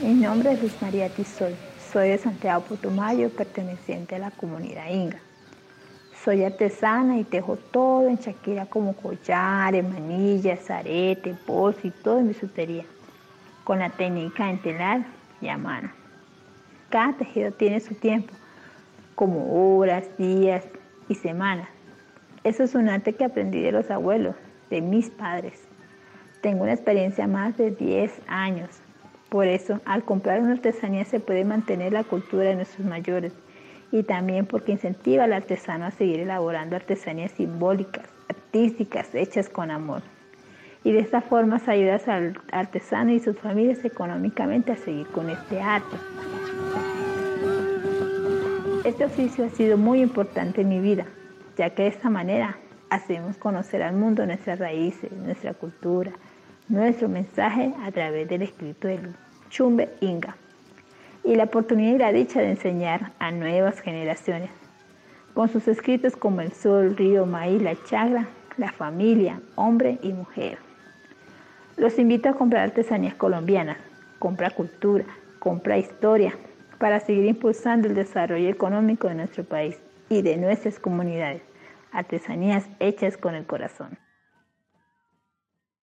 Mi nombre es Luis María Tizoy. Soy de Santiago Putumayo, perteneciente a la comunidad Inga. Soy artesana y tejo todo en Shakira como collares, manillas, aretes, bolsos y todo en bisutería, con la técnica en telar y a mano. Cada tejido tiene su tiempo, como horas, días y semanas. Eso es un arte que aprendí de los abuelos, de mis padres. Tengo una experiencia más de 10 años. Por eso, al comprar una artesanía se puede mantener la cultura de nuestros mayores y también porque incentiva al artesano a seguir elaborando artesanías simbólicas, artísticas, hechas con amor. Y de esta forma se ayuda al artesano y sus familias económicamente a seguir con este arte. Este oficio ha sido muy importante en mi vida, ya que de esta manera hacemos conocer al mundo nuestras raíces, nuestra cultura, nuestro mensaje a través del escrito del Chumbe Inga y la oportunidad y la dicha de enseñar a nuevas generaciones. Con sus escritos como El Sol, Río, Maíz, La Chagra, La Familia, Hombre y Mujer. Los invito a comprar artesanías colombianas, compra cultura, compra historia, para seguir impulsando el desarrollo económico de nuestro país y de nuestras comunidades. Artesanías hechas con el corazón.